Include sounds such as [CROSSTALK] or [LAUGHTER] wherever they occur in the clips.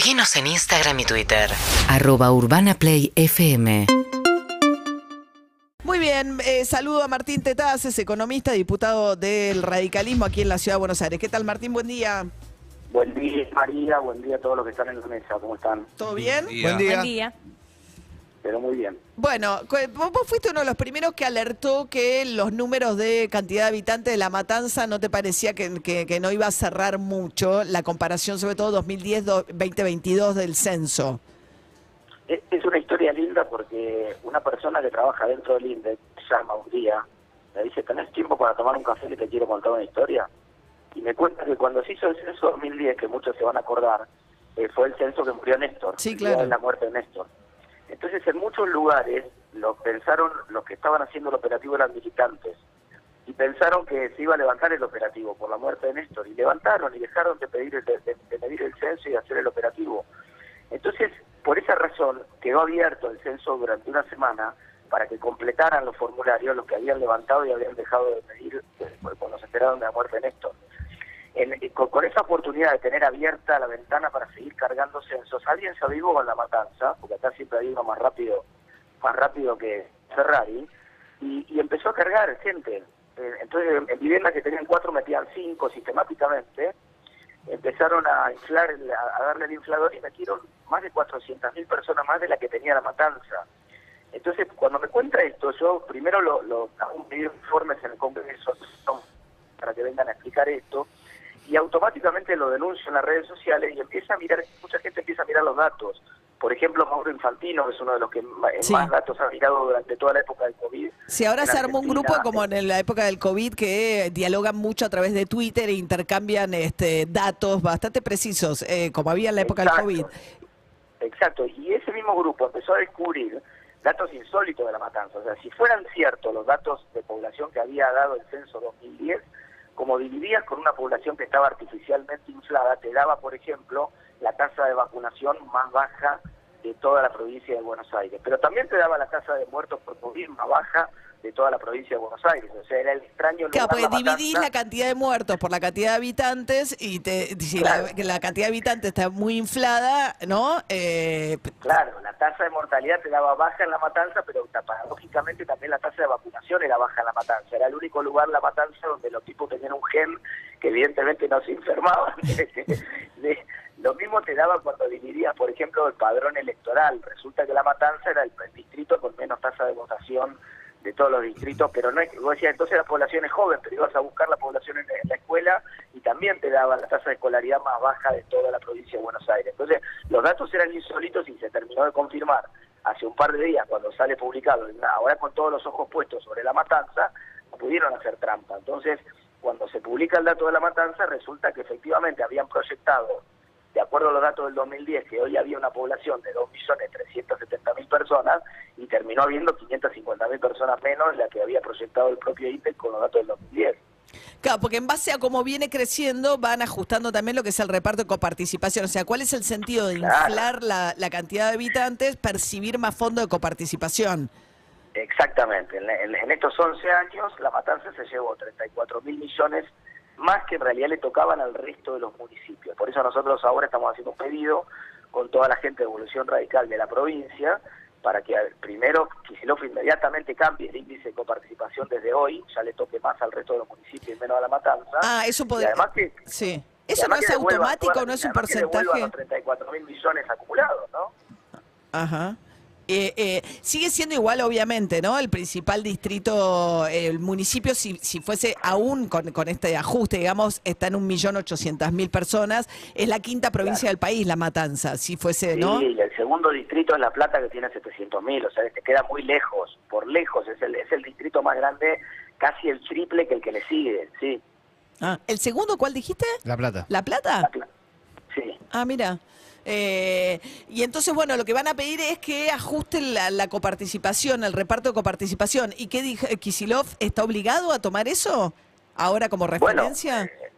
Seguinos en Instagram y Twitter. arroba urbanaplayfm Muy bien, eh, saludo a Martín Tetaz, economista, diputado del radicalismo aquí en la Ciudad de Buenos Aires. ¿Qué tal Martín? Buen día. Buen día, María. Buen día a todos los que están en la mesa. ¿Cómo están? ¿Todo bien? Buen día. Pero muy bien. Bueno, vos fuiste uno de los primeros que alertó que los números de cantidad de habitantes de La Matanza no te parecía que, que- que no iba a cerrar mucho la comparación, sobre todo 2010-2022 del censo. Es, es una historia linda porque una persona que trabaja dentro del INDEC llama un día, me dice, ¿tenés tiempo para tomar un café que te quiero contar una historia? Y me cuenta que cuando se hizo el censo 2010, que muchos se van a acordar, eh, fue el censo que murió Néstor. Sí, claro. la muerte de Néstor. Entonces, en muchos lugares, lo pensaron, los que estaban haciendo el operativo eran militantes. Y pensaron que se iba a levantar el operativo por la muerte de Néstor. Y levantaron y dejaron de, pedir el- de, de el censo y hacer el operativo. Entonces, por esa razón, quedó abierto el censo durante una semana para que completaran los formularios los que habían levantado y habían dejado de medir eh, cuando se enteraron de la muerte de Néstor. En- con, con esa oportunidad de tener abierta la ventana para seguir cargando censos, alguien se avivó con la matanza, porque acá siempre hay uno más rápido, más rápido que Ferrari, y, empezó a cargar gente. Eh, entonces, en, en viviendas que tenían cuatro metían cinco sistemáticamente, empezaron a inflar, a, darle el inflador y metieron más de 400.000 personas más de la que tenía la matanza. Entonces, cuando me cuenta esto, yo primero lo, lo hago un informes en el Congreso para que vengan a explicar esto, y automáticamente lo denuncio en las redes sociales y empieza a mirar, mucha gente empieza a mirar los datos. Por ejemplo, Mauro Infantino, que es uno de los que Sí. más datos ha mirado durante toda la época del COVID. Si ahora se armó un grupo como en la época del COVID que dialogan mucho a través de Twitter e intercambian este, datos bastante precisos, eh, como había en la época Exacto. del COVID. Exacto, y ese mismo grupo empezó a descubrir datos insólitos de la matanza. O sea, si fueran ciertos los datos de población que había dado el censo 2010, como dividías con una población que estaba artificialmente inflada, te daba, por ejemplo, la tasa de vacunación más baja de toda la provincia de Buenos Aires. Pero también te daba la tasa de muertos por COVID más baja de toda la provincia de Buenos Aires. O sea, era el extraño Claro, lugar porque La dividís Matanza. la cantidad de muertos por la cantidad de habitantes y te, si la, Claro. cantidad de habitantes está muy inflada, ¿no? Eh, Claro, la tasa de mortalidad te daba baja en la matanza, pero paradójicamente también la tasa de vacunación era baja en la matanza. Era el único lugar la matanza donde los tipos tenían un gen que evidentemente no se enfermaban. [LAUGHS] Lo mismo te daba cuando dividías, por ejemplo, el padrón electoral. Resulta que la matanza era el, el distrito con menos tasa de votación de todos los distritos, pero no es que vos decías, entonces la población es joven, pero ibas a buscar la población en, en la escuela y también te daba la tasa de escolaridad más baja de toda la provincia de Buenos Aires. Entonces, los datos eran insólitos y se terminó de confirmar hace un par de días cuando sale publicado, ahora con todos los ojos puestos sobre la matanza, no pudieron hacer trampa. Entonces, cuando se publica el dato de la matanza, resulta que efectivamente habían proyectado, de acuerdo a los datos del 2010, que hoy había una población de 2.370.000 personas y terminó habiendo 550.000 personas menos de la que había proyectado el propio IPEC con los datos del 2010. claro, porque en base a cómo viene creciendo van ajustando también lo que es el reparto de coparticipación. O sea, ¿cuál es el sentido de Claro. inflar la, la cantidad de habitantes, percibir más fondo de coparticipación? Exactamente. En, en- en estos 11 años, la matanza se llevó 34 mil millones más que en realidad le tocaban al resto de los municipios. Por eso nosotros ahora estamos haciendo un pedido con toda la gente de Evolución Radical de la provincia para que primero Kicillof inmediatamente cambie el índice de coparticipación desde hoy, ya le toque más al resto de los municipios y menos a la matanza. Ah, eso podría... además que Sí. ¿Eso no es automático, todas- no es un además que porcentaje? los 34 mil millones acumulados, ¿no? Ajá. Eh, eh, sigue siendo igual, obviamente, ¿no? El principal distrito, el municipio, si, si fuese aún con, con este ajuste, digamos, está en un millón ochocientas mil personas, es la quinta provincia del país, La Matanza, si fuese, ¿no? Sí, y el segundo distrito es La Plata que tiene 700.000, o sea, te queda muy lejos, por lejos, es el, es el distrito más grande, casi el triple que el que le sigue, sí. Ah, ¿El segundo cuál dijiste? La Plata. ¿La Plata? La Pla- sí. Ah, mira. Eh, y entonces, bueno, lo que van a pedir es que ajusten la, la coparticipación, el reparto de coparticipación. ¿Y qué dijo Kisilov? ¿Está obligado a tomar eso ahora como Bueno, referencia? eh,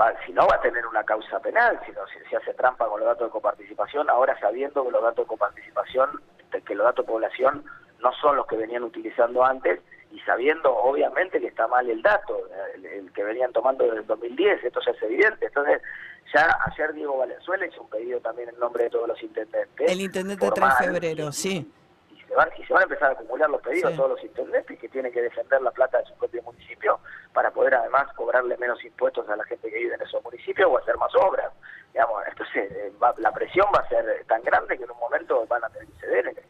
va- si no va a tener una causa penal, si, no, si se hace trampa con los datos de coparticipación, ahora sabiendo que los datos de coparticipación, que los datos de población no son los que venían utilizando antes y sabiendo obviamente que está mal el dato, el, el que venían tomando desde el 2010, esto ya es evidente. Entonces, ya ayer Diego Valenzuela hizo un pedido también en nombre de todos los intendentes. El intendente 3 de febrero, y- sí. Y se, van, y se van a empezar a acumular los pedidos Sí. a todos los intendentes que tienen que defender la plata de su propio municipio para poder además cobrarle menos impuestos a la gente que vive en esos municipios o hacer más obras. Digamos, entonces eh, va- la presión va a ser tan grande que en un momento van a tener que ceder.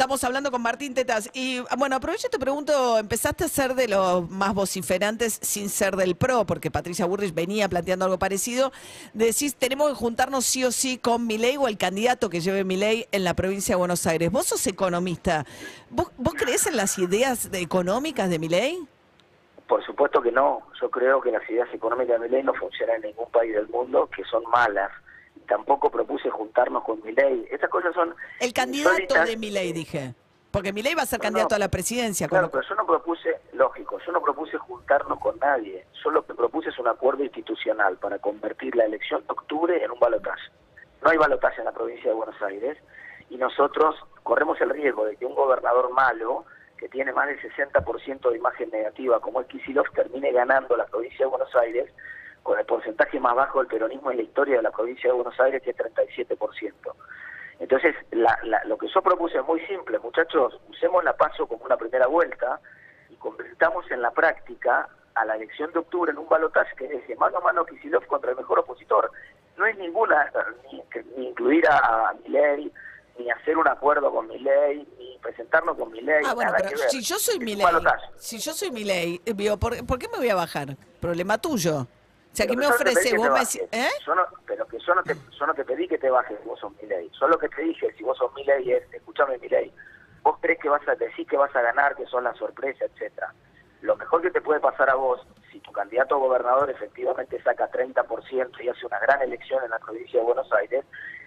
Estamos hablando con Martín Tetas. Y bueno, aprovecho y te pregunto, empezaste a ser de los más vociferantes sin ser del PRO, porque Patricia Burrich venía planteando algo parecido. Decís, tenemos que juntarnos sí o sí con Milei o el candidato que lleve Milei en la provincia de Buenos Aires. Vos sos economista. ¿Vos, vos creés en las ideas de- económicas de Milei? Por supuesto que no. Yo creo que las ideas económicas de Milei no funcionan en ningún país del mundo, que son malas. Tampoco propuse juntarnos con Milei. Estas cosas son El candidato insólitas. de Milei, dije. Porque Milei va a ser No, candidato no. a la presidencia. Claro, pero yo no propuse, lógico, yo no propuse juntarnos con nadie. Yo lo que propuse es un acuerdo institucional para convertir la elección de octubre en un balotaje. No hay balotaje en la provincia de Buenos Aires y nosotros corremos el riesgo de que un gobernador malo, que tiene más del 60% de imagen negativa, como es Kicillof, termine ganando la provincia de Buenos Aires con el porcentaje más bajo del peronismo en la historia de la provincia de Buenos Aires, que es 37%. Entonces, la- la- lo que yo propuse es muy simple, muchachos, usemos la paso como una primera vuelta y convirtamos en la práctica a la elección de octubre en un balotaje que es de mano a mano Kicillof contra el mejor opositor. No es ninguna, ni, ni incluir a, a Milei, ni hacer un acuerdo con Milei, ni presentarnos con Milei. Ah, bueno, pero si yo soy Milei, balotaje. si yo soy Milei, eh, digo, ¿por, por qué me voy a bajar? Problema tuyo. O sea, Pero ¿qué me yo ofrece? Vos me decís, ¿eh? Yo no- pero que yo no, te, yo no te pedí que te bajes si vos sos Milei. Solo que te dije, si vos sos Milei, es, escúchame Milei, vos crees que vas a decir que vas a ganar, que son la sorpresa, etcétera. Lo mejor que te puede pasar a vos, si tu candidato a gobernador efectivamente saca 30% y hace una gran elección en la provincia de Buenos Aires,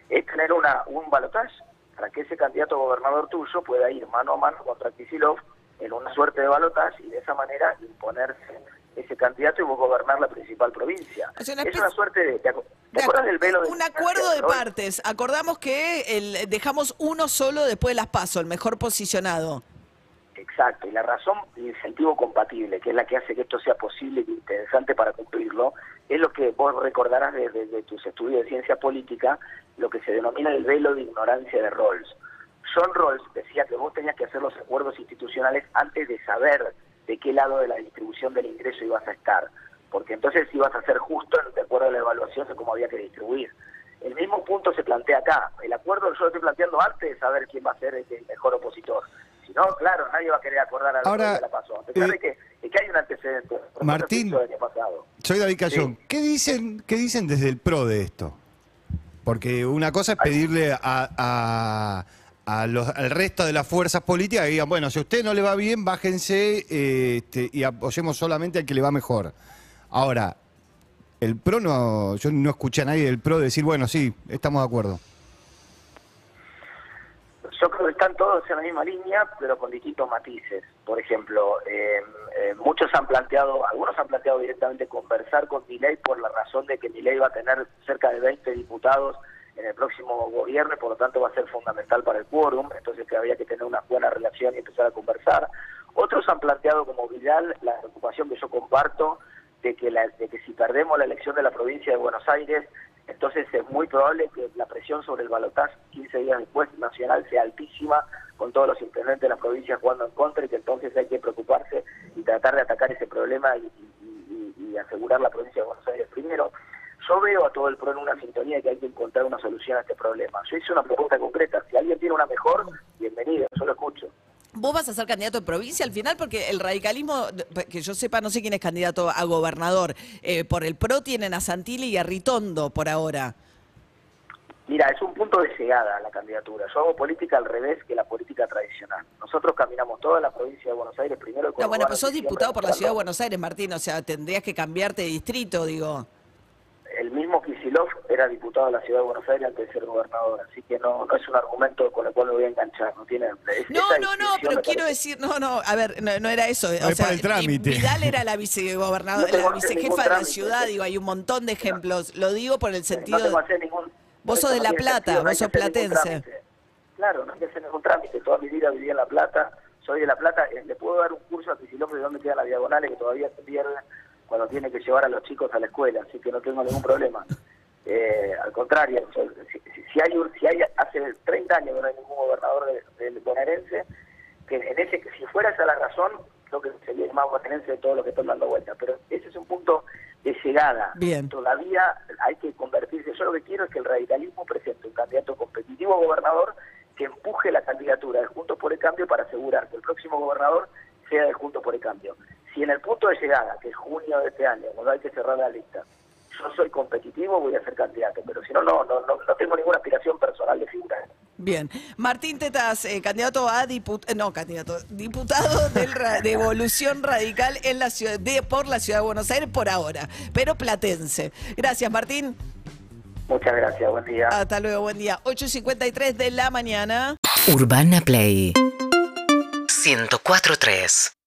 es tener una un balotaje para que ese candidato a gobernador tuyo pueda ir mano a mano contra Kicillof en una suerte de balotaje y de esa manera imponerse ese candidato y vos gobernar la principal provincia. O sea, una es una suerte de... ¿Te, acu- te De acuerdas acu- del velo de un acuerdo de partes. Acordamos que el, dejamos uno solo después de las pasos, el mejor posicionado. Exacto, y la razón de incentivo compatible, que es la que hace que esto sea posible y interesante para cumplirlo, es lo que vos recordarás desde de tus estudios de ciencia política, lo que se denomina el velo de ignorancia de Rawls. John Rawls decía que vos tenías que hacer los acuerdos institucionales antes de saber de qué lado de la distribución del ingreso ibas a estar, porque entonces ibas a ser justo de acuerdo a la evaluación de cómo había que distribuir. El mismo punto se plantea acá. El acuerdo yo lo estoy planteando antes de saber quién va a ser el mejor opositor. Si no, claro, nadie va a querer acordar a la Ahora, de la paso. A pesar eh, de que, de que hay un antecedente. Martín. Soy David Cayón. Sí. ¿Qué dicen, qué dicen desde el PRO de esto? Porque una cosa es pedirle a, a- a los- al resto de las fuerzas políticas que digan, bueno, si a usted no le va bien, bájense este, y apoyemos solamente al que le va mejor. Ahora, el PRO no, yo no escuché a nadie del PRO decir, bueno, sí, estamos de acuerdo. Yo creo que están todos en la misma línea, pero con distintos matices. Por ejemplo, eh, muchos han planteado, algunos han planteado directamente conversar con Milei por la razón de que Milei va a tener cerca de 20 diputados en el próximo gobierno y por lo tanto va a ser fundamental para el quórum, entonces que había que tener una buena relación y empezar a conversar. Otros han planteado como Vidal la preocupación que yo comparto de que, la, de que si perdemos la elección de la provincia de Buenos Aires, entonces es muy probable que la presión sobre el balotaje 15 días después nacional sea altísima, con todos los intendentes de la provincia jugando en contra y que entonces hay que preocuparse y tratar de atacar ese problema y asegurar la provincia de Buenos Aires primero. Yo veo a todo el PRO en una sintonía que hay que encontrar una solución a este problema. Yo hice una pregunta concreta, si alguien tiene una mejor, bienvenido, yo lo escucho. ¿Vos vas a ser candidato de provincia al final? Porque el radicalismo, que yo sepa, no sé quién es candidato a gobernador. Eh, por el PRO tienen a Santilli y a Ritondo por ahora. Mira, es un punto de llegada la candidatura. Yo hago política al revés que la política tradicional. Nosotros caminamos toda la provincia de Buenos Aires primero. el No, bueno, pues sos diputado por la ciudad de Buenos Aires, Martín. O sea, tendrías que cambiarte de distrito, digo. El mismo Kisilov era diputado de la ciudad de Buenos Aires antes de ser gobernador, así que no, no es un argumento con el cual me voy a enganchar. No tiene. es- No, no, no, pero quiero parece- decir, no, no, a ver, no, no era eso. No o es sea, para el trámite. Vidal era la vicegobernadora, No la vicejefa de la ciudad, digo, hay un montón de ejemplos. Lo digo por el No sentido que de... hacer ningún. Vos sos de no La Plata, sentido, no vos sos platense. Claro, no hay que hacer ningún trámite. Toda mi vida viví en La Plata, soy de La Plata, eh, le puedo dar un curso a Kicillof de dónde quedan las diagonales que todavía se pierden cuando tiene que llevar a los chicos a la escuela, así que no tengo ningún problema. [LAUGHS] Eh, al contrario, si, si- hay si hay hace 30 años que no hay ningún gobernador de- del bonaerense, que en ese que si fuera esa la razón, creo que sería el más bonaerense de todos los que están dando vuelta, pero ese es un punto de llegada. Bien. Todavía hay que convertirse, yo lo que quiero es que el radicalismo presente un candidato competitivo a gobernador que empuje la candidatura de Juntos por el Cambio para asegurar que el próximo gobernador sea de Juntos por el Cambio. Si en el punto de llegada, que es junio de este año, cuando hay que cerrar la lista, yo soy competitivo, voy a ser candidato, pero si no, no, no, no, no tengo ninguna aspiración personal de figura. Bien. Martín Tetas, eh, candidato a diputado, no, candidato, diputado del ra- de Evolución Radical en la ciudad, de, por la ciudad de Buenos Aires por ahora, pero platense. Gracias, Martín. Muchas gracias, buen día. Hasta luego, buen día. 8.53 de la mañana. Urbana Play 104.3